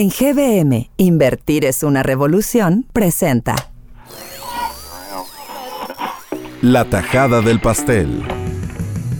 En GBM, Invertir es una revolución, presenta. La tajada del pastel.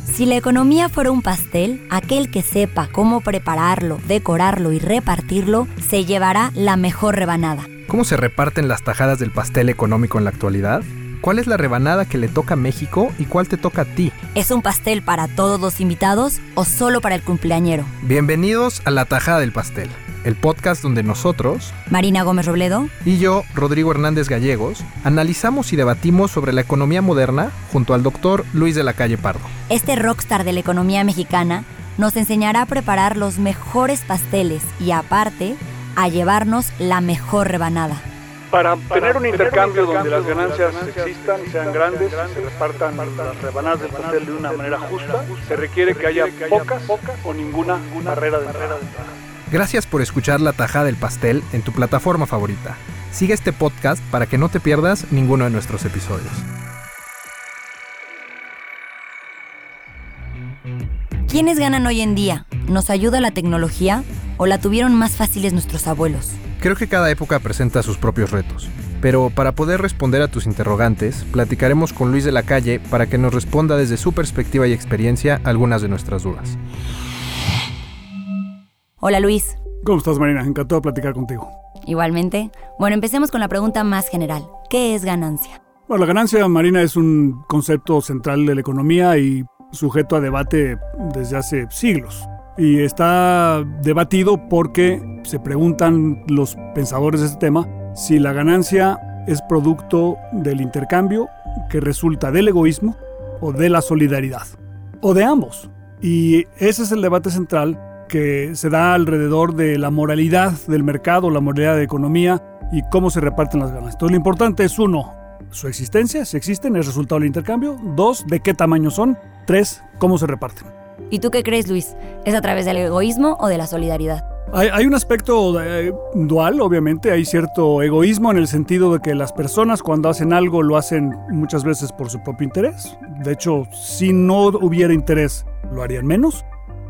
Si la economía fuera un pastel, aquel que sepa cómo prepararlo, decorarlo y repartirlo, se llevará la mejor rebanada. ¿Cómo se reparten las tajadas del pastel económico en la actualidad? ¿Cuál es la rebanada que le toca a México y cuál te toca a ti? ¿Es un pastel para todos los invitados o solo para el cumpleañero? Bienvenidos a La Tajada del Pastel, el podcast donde nosotros, Marina Gómez Robledo, y yo, Rodrigo Hernández Gallegos, analizamos y debatimos sobre la economía moderna junto al doctor Luis de la Calle Pardo. este rockstar de la economía mexicana, nos enseñará a preparar los mejores pasteles y aparte, a llevarnos la mejor rebanada. Para tener un intercambio donde las ganancias existan y sean grandes, se repartan las rebanadas del pastel de una manera justa, se requiere que haya pocas o ninguna barrera de entrada. Gracias por escuchar La Tajada del Pastel en tu plataforma favorita. Sigue este podcast para que no te pierdas ninguno de nuestros episodios. ¿Quiénes ganan hoy en día? ¿Nos ayuda la tecnología o la tuvieron más fáciles nuestros abuelos? Creo que cada época presenta sus propios retos, pero para poder responder a tus interrogantes, platicaremos con Luis de la Calle para que nos responda desde su perspectiva y experiencia algunas de nuestras dudas. Hola Luis. ¿Cómo estás, Marina? Encantado de platicar contigo. Igualmente. Bueno, empecemos con la pregunta más general. ¿Qué es ganancia? Bueno, la ganancia, Marina, es un concepto central de la economía y sujeto a debate desde hace siglos. Y está debatido porque se preguntan los pensadores de este tema si la ganancia es producto del intercambio que resulta del egoísmo o de la solidaridad, o de ambos. Y ese es el debate central que se da alrededor de la moralidad del mercado, la moralidad de la economía y cómo se reparten las ganancias. Entonces lo importante es uno, su existencia, si existen, es resultado del intercambio. Dos, de qué tamaño son. Tres, cómo se reparten. ¿Y tú qué crees, Luis? ¿Es a través del egoísmo o de la solidaridad? Hay, un aspecto eh, dual, obviamente, hay cierto egoísmo en el sentido de que las personas cuando hacen algo lo hacen muchas veces por su propio interés. De hecho, si no hubiera interés, lo harían menos.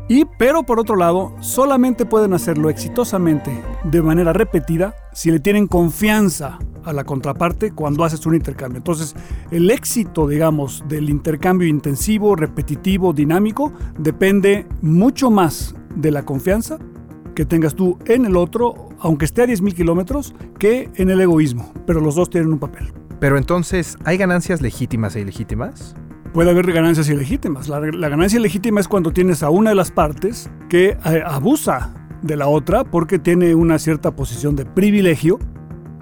Y, pero por otro lado, solamente pueden hacerlo exitosamente de manera repetida si le tienen confianza a la contraparte cuando haces un intercambio. Entonces, el éxito, digamos, del intercambio intensivo, repetitivo, dinámico, depende mucho más de la confianza que tengas tú en el otro, aunque esté a 10.000 kilómetros, que en el egoísmo. Pero los dos tienen un papel. Pero entonces, ¿hay ganancias legítimas e ilegítimas? Puede haber ganancias ilegítimas. La, ganancia ilegítima es cuando tienes a una de las partes que eh, abusa de la otra porque tiene una cierta posición de privilegio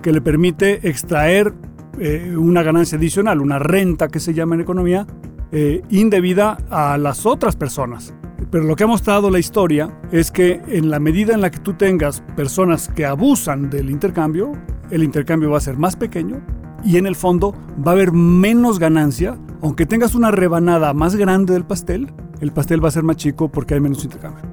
que le permite extraer eh, una ganancia adicional, una renta que se llama en economía, eh, indebida a las otras personas. Pero lo que ha mostrado la historia es que en la medida en la que tú tengas personas que abusan del intercambio, el intercambio va a ser más pequeño y en el fondo va a haber menos ganancia. Aunque tengas una rebanada más grande del pastel, el pastel va a ser más chico porque hay menos intercambio.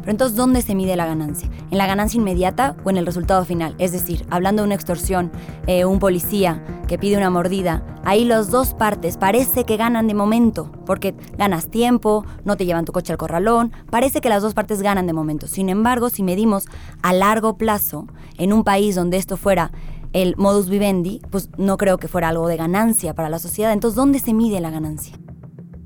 Pero entonces, ¿dónde se mide la ganancia? ¿En la ganancia inmediata o en el resultado final? Es decir, hablando de una extorsión, eh, un policía que pide una mordida, ahí las dos partes parece que ganan de momento, porque ganas tiempo, no te llevan tu coche al corralón, parece que las dos partes ganan de momento. Sin embargo, si medimos a largo plazo, en un país donde esto fuera el modus vivendi, pues no creo que fuera algo de ganancia para la sociedad. Entonces, ¿dónde se mide la ganancia?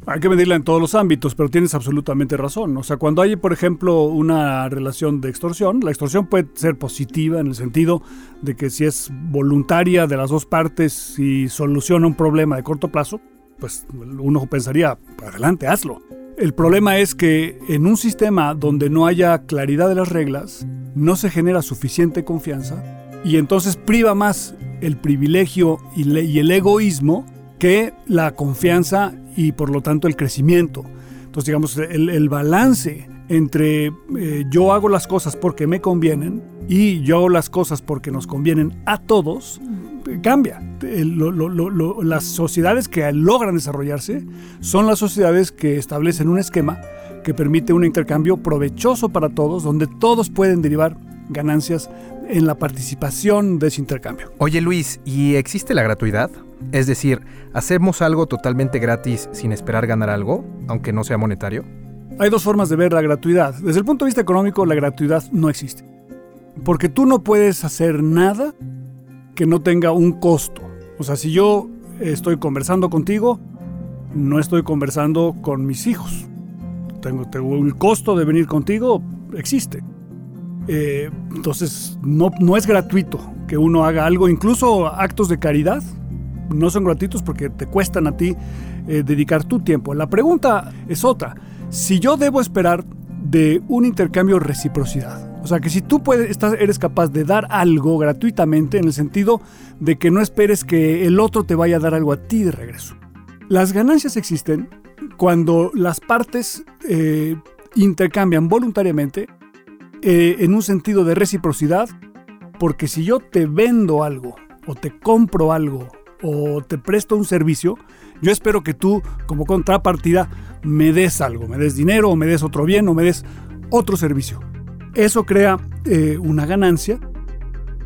Hay que medirla en todos los ámbitos, pero tienes absolutamente razón. O sea, cuando hay, por ejemplo, una relación de extorsión, la extorsión puede ser positiva en el sentido de que si es voluntaria de las dos partes y soluciona un problema de corto plazo, pues uno pensaría, adelante, hazlo. El problema es que en un sistema donde no haya claridad de las reglas, no se genera suficiente confianza y entonces priva más el privilegio y, el egoísmo que la confianza y por lo tanto el crecimiento. Entonces digamos, el, balance entre eh, yo hago las cosas porque me convienen y yo hago las cosas porque nos convienen a todos, eh, cambia. Las sociedades que logran desarrollarse son las sociedades que establecen un esquema que permite un intercambio provechoso para todos, donde todos pueden derivar ganancias en la participación de ese intercambio. Oye Luis, ¿y existe la gratuidad? Es decir, ¿hacemos algo totalmente gratis sin esperar ganar algo, aunque no sea monetario? Hay dos formas de ver la gratuidad. Desde el punto de vista económico, la gratuidad no existe. Porque tú no puedes hacer nada que no tenga un costo. O sea, si yo estoy conversando contigo, no estoy conversando con mis hijos. Tengo, tengo el costo de venir contigo, existe. Eh, entonces, no, no es gratuito que uno haga algo, incluso actos de caridad, no son gratuitos porque te cuestan a ti eh, dedicar tu tiempo. La pregunta es otra. Si yo debo esperar de un intercambio reciprocidad, o sea, que si tú puedes, estás, eres capaz de dar algo gratuitamente, en el sentido de que no esperes que el otro te vaya a dar algo a ti de regreso. Las ganancias existen cuando las partes eh, intercambian voluntariamente eh, en un sentido de reciprocidad, porque si yo te vendo algo, o te compro algo, o te presto un servicio, yo espero que tú, como contrapartida, me des algo, me des dinero, o me des otro bien, o me des otro servicio. Eso crea eh, una ganancia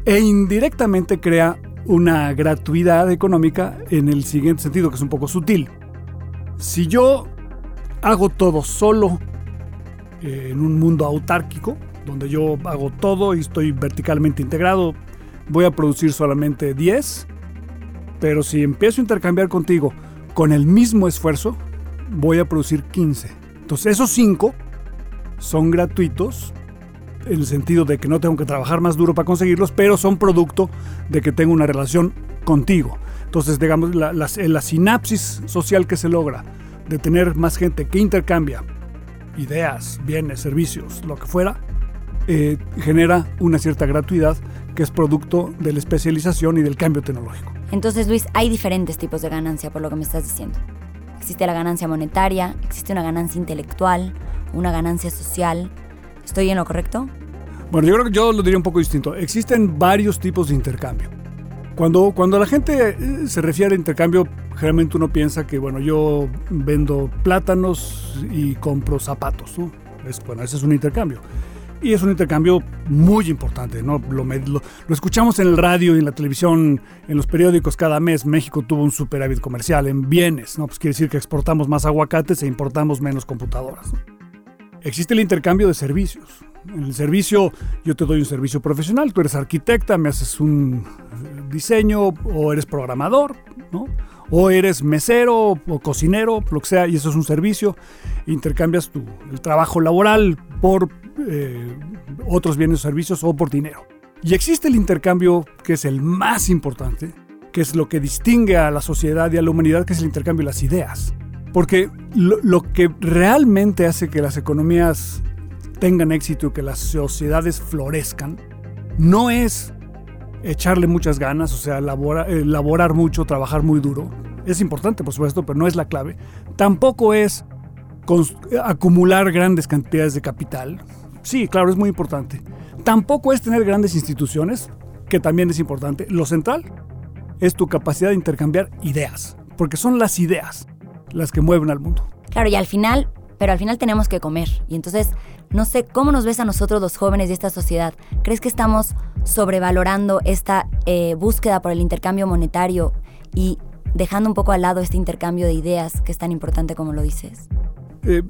e indirectamente crea una gratuidad económica en el siguiente sentido, que es un poco sutil. Si yo hago todo solo eh, en un mundo autárquico, donde yo hago todo y estoy verticalmente integrado, voy a producir solamente 10, pero si empiezo a intercambiar contigo con el mismo esfuerzo, voy a producir 15. Entonces esos 5 son gratuitos en el sentido de que no tengo que trabajar más duro para conseguirlos, pero son producto de que tengo una relación contigo. Entonces, digamos, la, la, sinapsis social que se logra de tener más gente que intercambia ideas, bienes, servicios, lo que fuera, eh, genera una cierta gratuidad que es producto de la especialización y del cambio tecnológico. Entonces, Luis, hay diferentes tipos de ganancia, por lo que me estás diciendo. Existe la ganancia monetaria, existe una ganancia intelectual, una ganancia social, ¿Estoy en lo correcto? Bueno, yo creo que yo lo diría un poco distinto. Existen varios tipos de intercambio. Cuando, cuando la gente eh, se refiere a intercambio, generalmente uno piensa que, bueno, yo vendo plátanos y compro zapatos. ¿no? Es, bueno, ese es un intercambio. Y es un intercambio muy importante, ¿no? Lo, lo, escuchamos en el radio y en la televisión, en los periódicos cada mes. México tuvo un superávit comercial en bienes, ¿no? Pues quiere decir que exportamos más aguacates e importamos menos computadoras. Existe el intercambio de servicios. En el servicio yo te doy un servicio profesional, tú eres arquitecta, me haces un diseño o eres programador, ¿no? O eres mesero o cocinero, lo que sea, y eso es un servicio. Intercambias tu, el trabajo laboral por eh, otros bienes o servicios o por dinero. Y existe el intercambio que es el más importante, que es lo que distingue a la sociedad y a la humanidad, que es el intercambio de las ideas. Porque lo, lo, que realmente hace que las economías tengan éxito y que las sociedades florezcan no es echarle muchas ganas, o sea, elaborar, elaborar mucho, trabajar muy duro. Es importante, por supuesto, pero no es la clave. Tampoco es acumular grandes cantidades de capital. Sí, claro, es muy importante. Tampoco es tener grandes instituciones, que también es importante. Lo central es tu capacidad de intercambiar ideas, porque son las ideas las que mueven al mundo. Claro, y al final, pero al final tenemos que comer. Y entonces, no sé, ¿cómo nos ves a nosotros los jóvenes de esta sociedad? ¿Crees que estamos sobrevalorando esta eh, búsqueda por el intercambio monetario y dejando un poco al lado este intercambio de ideas que es tan importante como lo dices? Eh,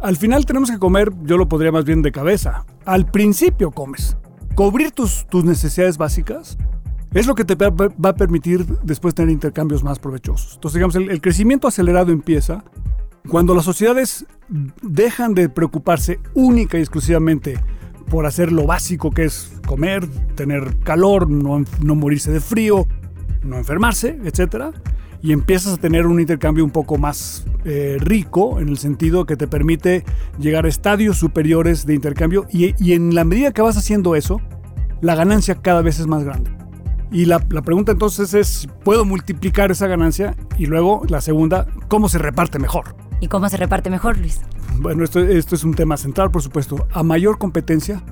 al final tenemos que comer, yo lo podría más bien de cabeza. Al principio comes. Cubrir tus, tus necesidades básicas es lo que te va a permitir después tener intercambios más provechosos. Entonces, digamos, el, el, crecimiento acelerado empieza cuando las sociedades dejan de preocuparse única y exclusivamente por hacer lo básico que es comer, tener calor, no, no morirse de frío, no enfermarse, etc. Y empiezas a tener un intercambio un poco más eh, rico en el sentido que te permite llegar a estadios superiores de intercambio y, y en la medida que vas haciendo eso, la ganancia cada vez es más grande. Y la, la, pregunta entonces es, ¿puedo multiplicar esa ganancia? Y luego la segunda, ¿cómo se reparte mejor? ¿Y cómo se reparte mejor, Luis? Bueno, esto, es un tema central, por supuesto. A mayor competencia,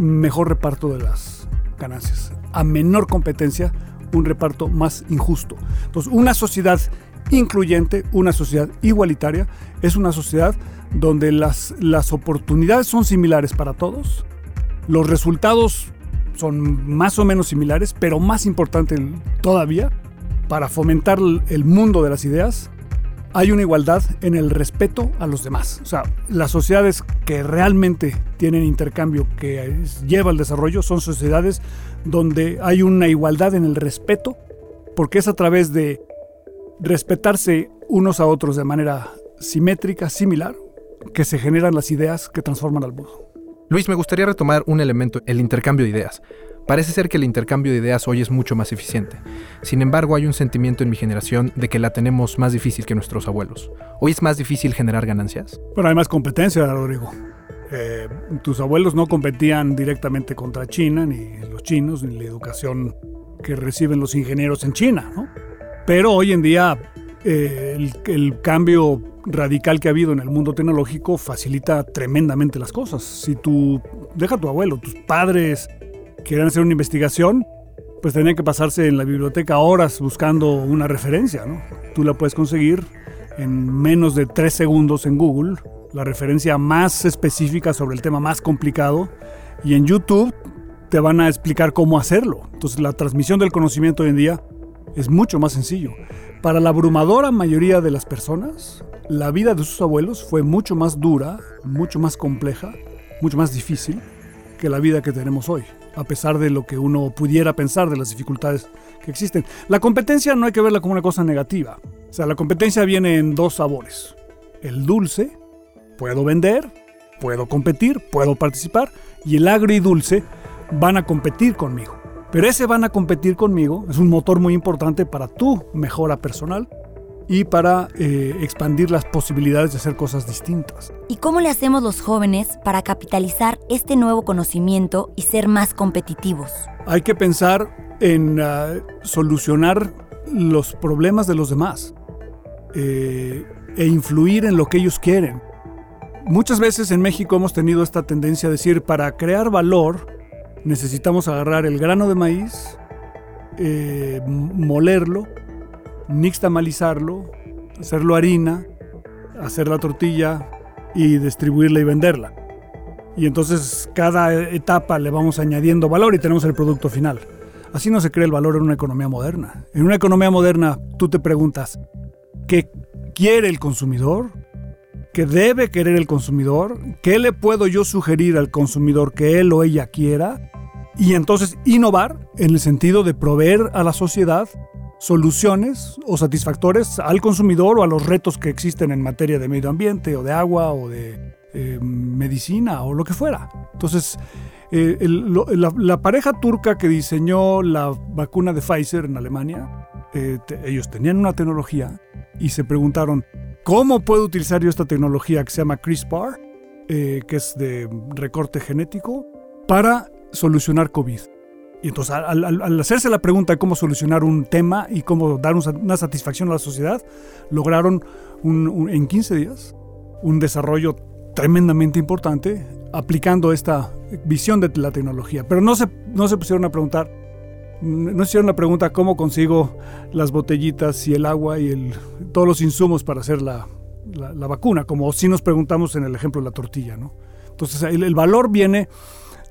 mejor reparto de las ganancias. A menor competencia, un reparto más injusto. Entonces, una sociedad incluyente, una sociedad igualitaria, es una sociedad donde las, las oportunidades son similares para todos, los resultados son más o menos similares, pero más importante todavía, para fomentar el mundo de las ideas, hay una igualdad en el respeto a los demás. O sea, las sociedades que realmente tienen intercambio que lleva al desarrollo son sociedades donde hay una igualdad en el respeto, porque es a través de respetarse unos a otros de manera simétrica, similar, que se generan las ideas que transforman al mundo. Luis, me gustaría retomar un elemento, el intercambio de ideas. Parece ser que el intercambio de ideas hoy es mucho más eficiente. Sin embargo, hay un sentimiento en mi generación de que la tenemos más difícil que nuestros abuelos. ¿Hoy es más difícil generar ganancias? Pero hay más competencia, Rodrigo. Eh, tus abuelos no competían directamente contra China, ni los chinos, ni la educación que reciben los ingenieros en China, ¿no? Pero hoy en día eh, el, cambio radical que ha habido en el mundo tecnológico facilita tremendamente las cosas. Si tú, deja tu abuelo, tus padres quieren hacer una investigación, pues tenían que pasarse en la biblioteca horas buscando una referencia, ¿no? Tú la puedes conseguir en menos de tres segundos en Google, la referencia más específica sobre el tema más complicado, y en YouTube te van a explicar cómo hacerlo. Entonces la transmisión del conocimiento hoy en día es mucho más sencillo. Para la abrumadora mayoría de las personas, la vida de sus abuelos fue mucho más dura, mucho más compleja, mucho más difícil que la vida que tenemos hoy, a pesar de lo que uno pudiera pensar de las dificultades que existen. La competencia no hay que verla como una cosa negativa. O sea, la competencia viene en dos sabores. El dulce, puedo vender, puedo competir, puedo participar, y el agridulce van a competir conmigo. Pero ese van a competir conmigo, es un motor muy importante para tu mejora personal y para eh, expandir las posibilidades de hacer cosas distintas. ¿Y cómo le hacemos los jóvenes para capitalizar este nuevo conocimiento y ser más competitivos? Hay que pensar en ah, solucionar los problemas de los demás eh, e influir en lo que ellos quieren. Muchas veces en México hemos tenido esta tendencia a decir, para crear valor, necesitamos agarrar el grano de maíz, eh, molerlo, nixtamalizarlo, hacerlo harina, hacer la tortilla y distribuirla y venderla. Y entonces cada etapa le vamos añadiendo valor y tenemos el producto final. Así no se crea el valor en una economía moderna. En una economía moderna tú te preguntas, ¿qué quiere el consumidor? ¿Qué debe querer el consumidor? ¿Qué le puedo yo sugerir al consumidor que él o ella quiera? y entonces innovar en el sentido de proveer a la sociedad soluciones o satisfactores al consumidor o a los retos que existen en materia de medio ambiente o de agua o de eh, medicina o lo que fuera. Entonces, eh, la, pareja turca que diseñó la vacuna de Pfizer en Alemania, eh, ellos tenían una tecnología y se preguntaron, ¿cómo puedo utilizar yo esta tecnología que se llama CRISPR, que es de recorte genético, para solucionar COVID. Y entonces al, hacerse la pregunta de cómo solucionar un tema y cómo dar una satisfacción a la sociedad, lograron en 15 días un desarrollo tremendamente importante aplicando esta visión de la tecnología. Pero no se, no se pusieron a preguntar, no hicieron la pregunta cómo consigo las botellitas y el agua y todos los insumos para hacer la, la, vacuna, como si nos preguntamos en el ejemplo de la tortilla. ¿no? Entonces el valor viene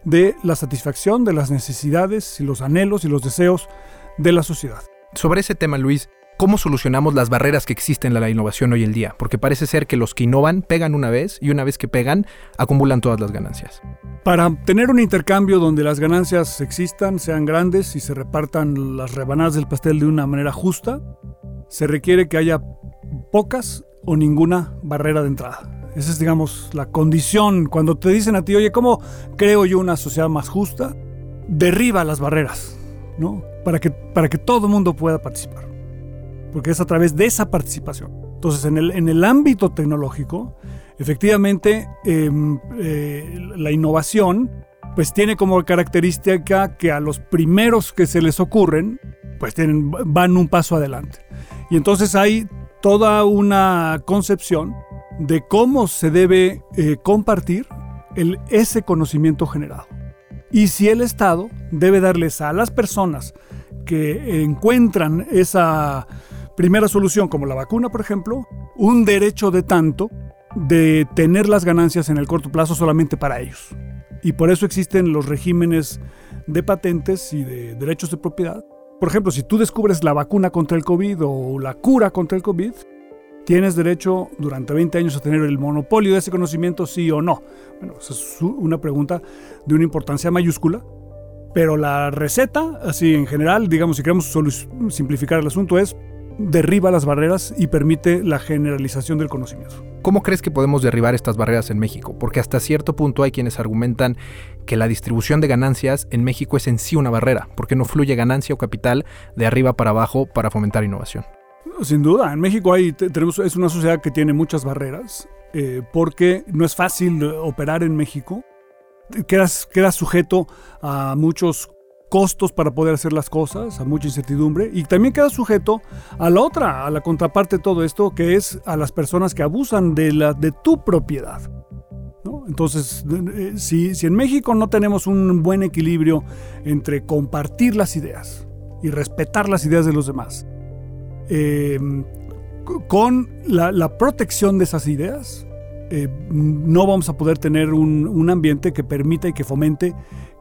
de la satisfacción de las necesidades y los anhelos y los deseos de la sociedad. Sobre ese tema, Luis, ¿cómo solucionamos las barreras que existen en la innovación hoy en día? Porque parece ser que los que innovan pegan una vez y una vez que pegan, acumulan todas las ganancias. Para tener un intercambio donde las ganancias existan, sean grandes y se repartan las rebanadas del pastel de una manera justa, se requiere que haya pocas o ninguna barrera de entrada. Esa es, digamos, la condición. Cuando te dicen a ti, oye, ¿cómo creo yo una sociedad más justa? Derriba las barreras, ¿no? Para que, para que todo el mundo pueda participar. Porque es a través de esa participación. Entonces, en el, en el ámbito tecnológico, efectivamente, em, eh, la innovación, pues tiene como característica que a los primeros que se les ocurren, pues tienen, van un paso adelante. Y entonces hay toda una concepción de cómo se debe eh, compartir ese conocimiento generado. Y si el Estado debe darles a las personas que encuentran esa primera solución, como la vacuna, por ejemplo, un derecho de tanto de tener las ganancias en el corto plazo solamente para ellos. Y por eso existen los regímenes de patentes y de derechos de propiedad. Por ejemplo, si tú descubres la vacuna contra el COVID o la cura contra el COVID, ¿Tienes derecho durante 20 años a tener el monopolio de ese conocimiento, sí o no? Bueno, esa es una pregunta de una importancia mayúscula, pero la receta, así en general, digamos, si queremos simplificar el asunto, es derriba las barreras y permite la generalización del conocimiento. ¿Cómo crees que podemos derribar estas barreras en México? Porque hasta cierto punto hay quienes argumentan que la distribución de ganancias en México es en sí una barrera, porque no fluye ganancia o capital de arriba para abajo para fomentar innovación. Sin duda, en México hay, tenemos, es una sociedad que tiene muchas barreras, eh, porque no es fácil operar en México. Quedas, quedas sujeto a muchos costos para poder hacer las cosas, a mucha incertidumbre, y también queda sujeto a la otra, a la contraparte de todo esto, que es a las personas que abusan de, la, de tu propiedad. Entonces, eh, si, si en México no tenemos un buen equilibrio entre compartir las ideas y respetar las ideas de los demás, eh, con la, protección de esas ideas, eh, no vamos a poder tener un, un, ambiente que permita y que fomente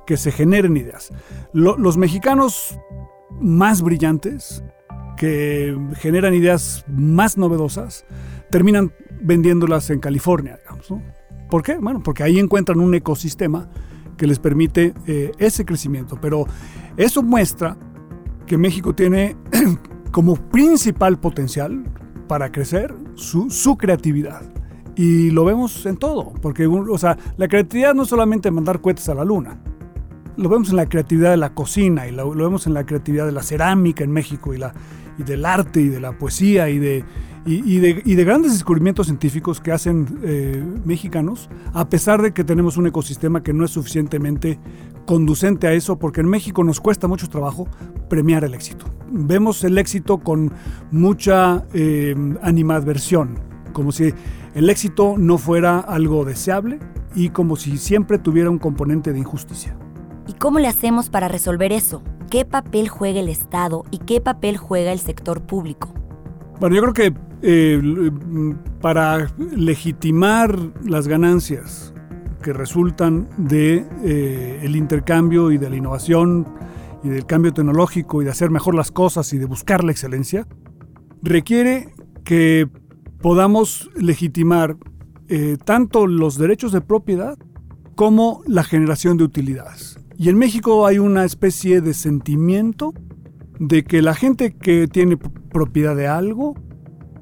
que se generen ideas. los mexicanos más brillantes, que generan ideas más novedosas, terminan vendiéndolas en California, digamos. ¿Por qué? Bueno, porque ahí encuentran un ecosistema que les permite eh, ese crecimiento. Pero eso muestra que México tiene como principal potencial para crecer su, creatividad. Y lo vemos en todo, porque o sea, la creatividad no es solamente mandar cohetes a la luna, lo vemos en la creatividad de la cocina y lo, vemos en la creatividad de la cerámica en México y, la, y del arte y de la poesía y de, y, de, grandes descubrimientos científicos que hacen eh, mexicanos, a pesar de que tenemos un ecosistema que no es suficientemente conducente a eso, porque en México nos cuesta mucho trabajo premiar el éxito. Vemos el éxito con mucha eh, animadversión, como si el éxito no fuera algo deseable y como si siempre tuviera un componente de injusticia. ¿Y cómo le hacemos para resolver eso? ¿Qué papel juega el Estado y qué papel juega el sector público? Bueno, yo creo que eh, para legitimar las ganancias que resultan de eh, intercambio y de la innovación y del cambio tecnológico y de hacer mejor las cosas y de buscar la excelencia, requiere que podamos legitimar eh, tanto los derechos de propiedad como la generación de utilidades. Y en México hay una especie de sentimiento de que la gente que tiene propiedad de algo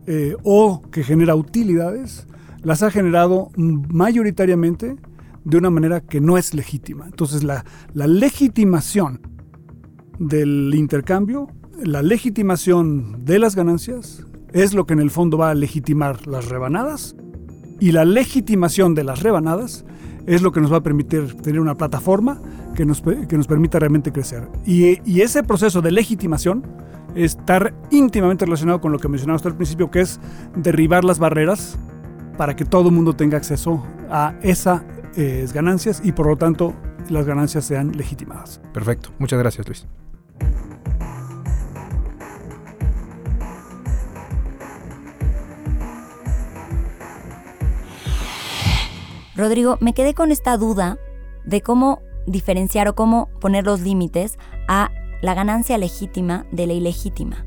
eh, o que genera utilidades, las ha generado mayoritariamente de una manera que no es legítima. Entonces la, legitimación del intercambio, la legitimación de las ganancias, es lo que en el fondo va a legitimar las rebanadas y la legitimación de las rebanadas es lo que nos va a permitir tener una plataforma que nos, que nos permita realmente crecer. Y ese proceso de legitimación estar íntimamente relacionado con lo que mencionaba hasta al principio, que es derribar las barreras para que todo el mundo tenga acceso a esas eh, ganancias y por lo tanto las ganancias sean legitimadas. Perfecto, muchas gracias Luis. Rodrigo, me quedé con esta duda de cómo diferenciar o cómo poner los límites a la ganancia legítima de la ilegítima.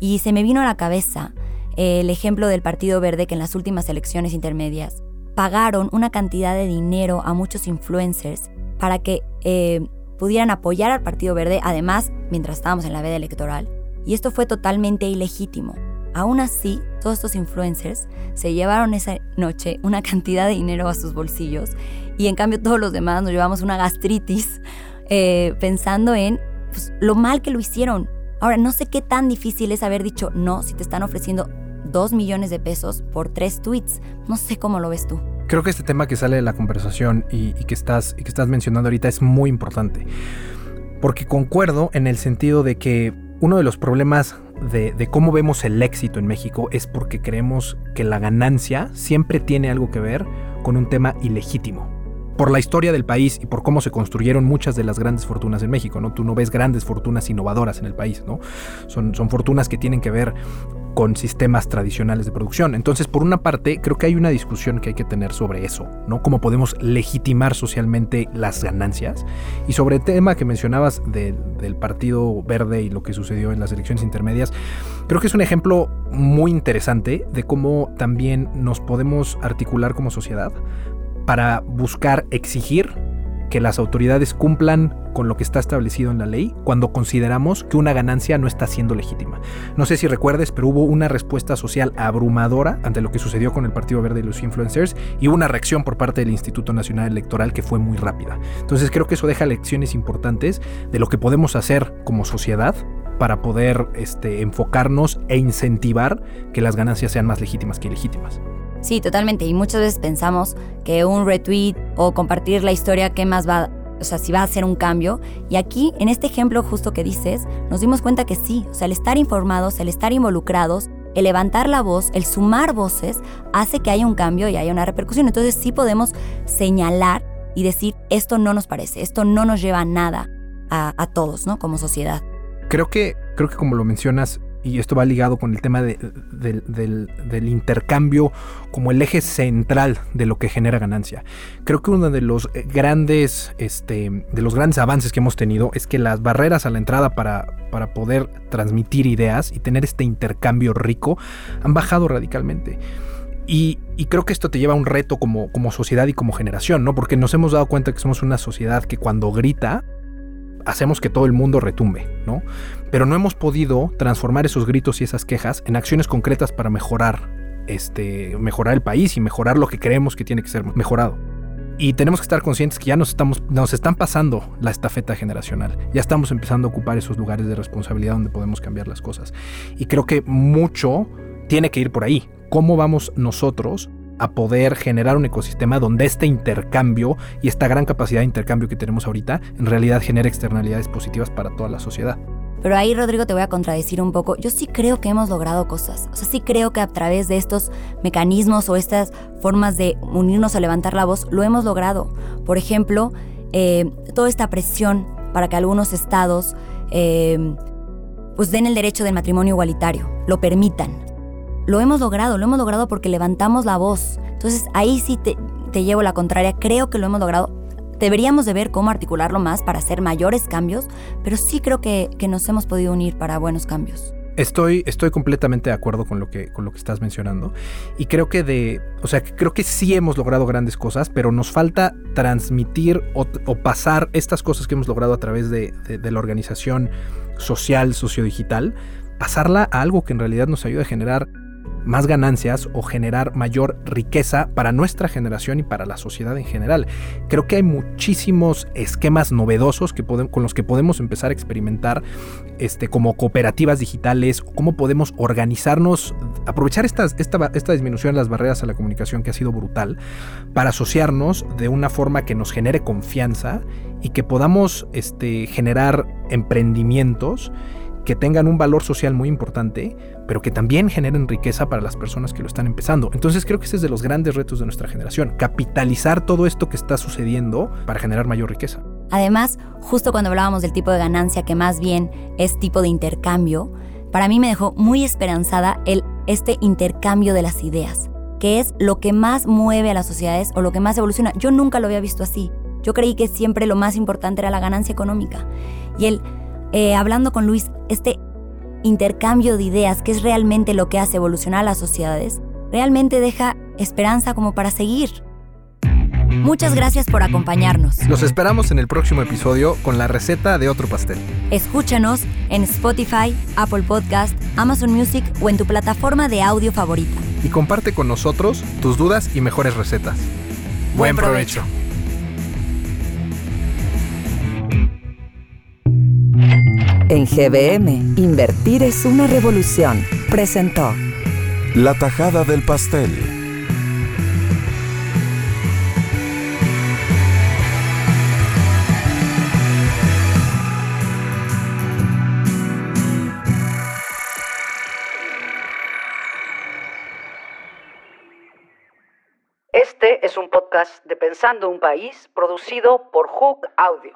Y se me vino a la cabeza eh, el ejemplo del Partido Verde que en las últimas elecciones intermedias pagaron una cantidad de dinero a muchos influencers para que eh, pudieran apoyar al Partido Verde, además, mientras estábamos en la veda electoral. Y esto fue totalmente ilegítimo. Aún así, todos estos influencers se llevaron esa noche una cantidad de dinero a sus bolsillos y en cambio todos los demás nos llevamos una gastritis eh, pensando en pues, lo mal que lo hicieron. Ahora, no sé qué tan difícil es haber dicho no si te están ofreciendo dos millones de pesos por tres tweets. No sé cómo lo ves tú. Creo que este tema que sale de la conversación y, que, estás, que estás mencionando ahorita es muy importante. Porque concuerdo en el sentido de que uno de los problemas de, cómo vemos el éxito en México es porque creemos que la ganancia siempre tiene algo que ver con un tema ilegítimo. Por la historia del país y por cómo se construyeron muchas de las grandes fortunas en México, ¿no? Tú no ves grandes fortunas innovadoras en el país, ¿no? Son, son fortunas que tienen que ver con sistemas tradicionales de producción. Entonces, por una parte, creo que hay una discusión que hay que tener sobre eso, ¿no? Cómo podemos legitimar socialmente las ganancias. Y sobre el tema que mencionabas del Partido Verde y lo que sucedió en las elecciones intermedias, creo que es un ejemplo muy interesante de cómo también nos podemos articular como sociedad para buscar exigir que las autoridades cumplan con lo que está establecido en la ley cuando consideramos que una ganancia no está siendo legítima. No sé si recuerdes, pero hubo una respuesta social abrumadora ante lo que sucedió con el Partido Verde y los influencers y una reacción por parte del Instituto Nacional Electoral que fue muy rápida. Entonces creo que eso deja lecciones importantes de lo que podemos hacer como sociedad para poder este, enfocarnos e incentivar que las ganancias sean más legítimas que ilegítimas. Sí, totalmente. Y muchas veces pensamos que un retweet o compartir la historia, ¿qué más va? O sea, si va a hacer un cambio. Y aquí, en este ejemplo justo que dices, nos dimos cuenta que sí. O sea, el estar informados, el estar involucrados, el levantar la voz, el sumar voces, hace que haya un cambio y haya una repercusión. Entonces sí podemos señalar y decir, esto no nos parece, esto no nos lleva a nada a, a todos, ¿no? Como sociedad. Creo que, creo que como lo mencionas, y esto va ligado con el tema del, intercambio como el eje central de lo que genera ganancia. Creo que uno de los grandes, este, de los grandes avances que hemos tenido es que las barreras a la entrada para, para poder transmitir ideas y tener este intercambio rico han bajado radicalmente. Y, creo que esto te lleva a un reto como, como sociedad y como generación, ¿no? Porque nos hemos dado cuenta que somos una sociedad que cuando grita, hacemos que todo el mundo retumbe, ¿no? Pero no hemos podido transformar esos gritos y esas quejas en acciones concretas para mejorar, este, mejorar el país y mejorar lo que creemos que tiene que ser mejorado. Y tenemos que estar conscientes que ya nos, estamos, nos están pasando la estafeta generacional. Ya estamos empezando a ocupar esos lugares de responsabilidad donde podemos cambiar las cosas. Y creo que mucho tiene que ir por ahí. ¿Cómo vamos nosotros a poder generar un ecosistema donde este intercambio y esta gran capacidad de intercambio que tenemos ahorita en realidad genere externalidades positivas para toda la sociedad. Pero ahí, Rodrigo, te voy a contradecir un poco. Yo sí creo que hemos logrado cosas. O sea, sí creo que a través de estos mecanismos o estas formas de unirnos a levantar la voz, lo hemos logrado. Por ejemplo, eh, toda esta presión para que algunos estados eh, pues den el derecho del matrimonio igualitario, lo permitan lo hemos logrado, lo hemos logrado porque levantamos la voz. Entonces ahí sí te, llevo la contraria, creo que lo hemos logrado. Deberíamos de ver cómo articularlo más para hacer mayores cambios, pero sí creo que, nos hemos podido unir para buenos cambios. Estoy, estoy completamente de acuerdo con lo, que, con lo que estás mencionando. Y creo que de. O sea, creo que sí hemos logrado grandes cosas, pero nos falta transmitir o, pasar estas cosas que hemos logrado a través de, de la organización social, sociodigital, pasarla a algo que en realidad nos ayude a generar más ganancias o generar mayor riqueza para nuestra generación y para la sociedad en general. Creo que hay muchísimos esquemas novedosos que con los que podemos empezar a experimentar este, como cooperativas digitales, cómo podemos organizarnos, aprovechar esta, esta disminución de las barreras a la comunicación que ha sido brutal, para asociarnos de una forma que nos genere confianza y que podamos este, generar emprendimientos que tengan un valor social muy importante, pero que también generen riqueza para las personas que lo están empezando. Entonces creo que ese es de los grandes retos de nuestra generación, capitalizar todo esto que está sucediendo para generar mayor riqueza. Además, justo cuando hablábamos del tipo de ganancia que más bien es tipo de intercambio, para mí me dejó muy esperanzada el, este intercambio de las ideas, que es lo que más mueve a las sociedades o lo que más evoluciona. Yo nunca lo había visto así. Yo creí que siempre lo más importante era la ganancia económica. Y el eh, hablando con Luis, este intercambio de ideas, que es realmente lo que hace evolucionar a las sociedades, realmente deja esperanza como para seguir. Muchas gracias por acompañarnos. Los esperamos en el próximo episodio con la receta de otro pastel. Escúchanos en Spotify, Apple Podcast, Amazon Music o en tu plataforma de audio favorita. Y comparte con nosotros tus dudas y mejores recetas. Buen provecho. En GBM, invertir es una revolución. Presentó La tajada del pastel. Este es un podcast de Pensando un País producido por Hook Audio.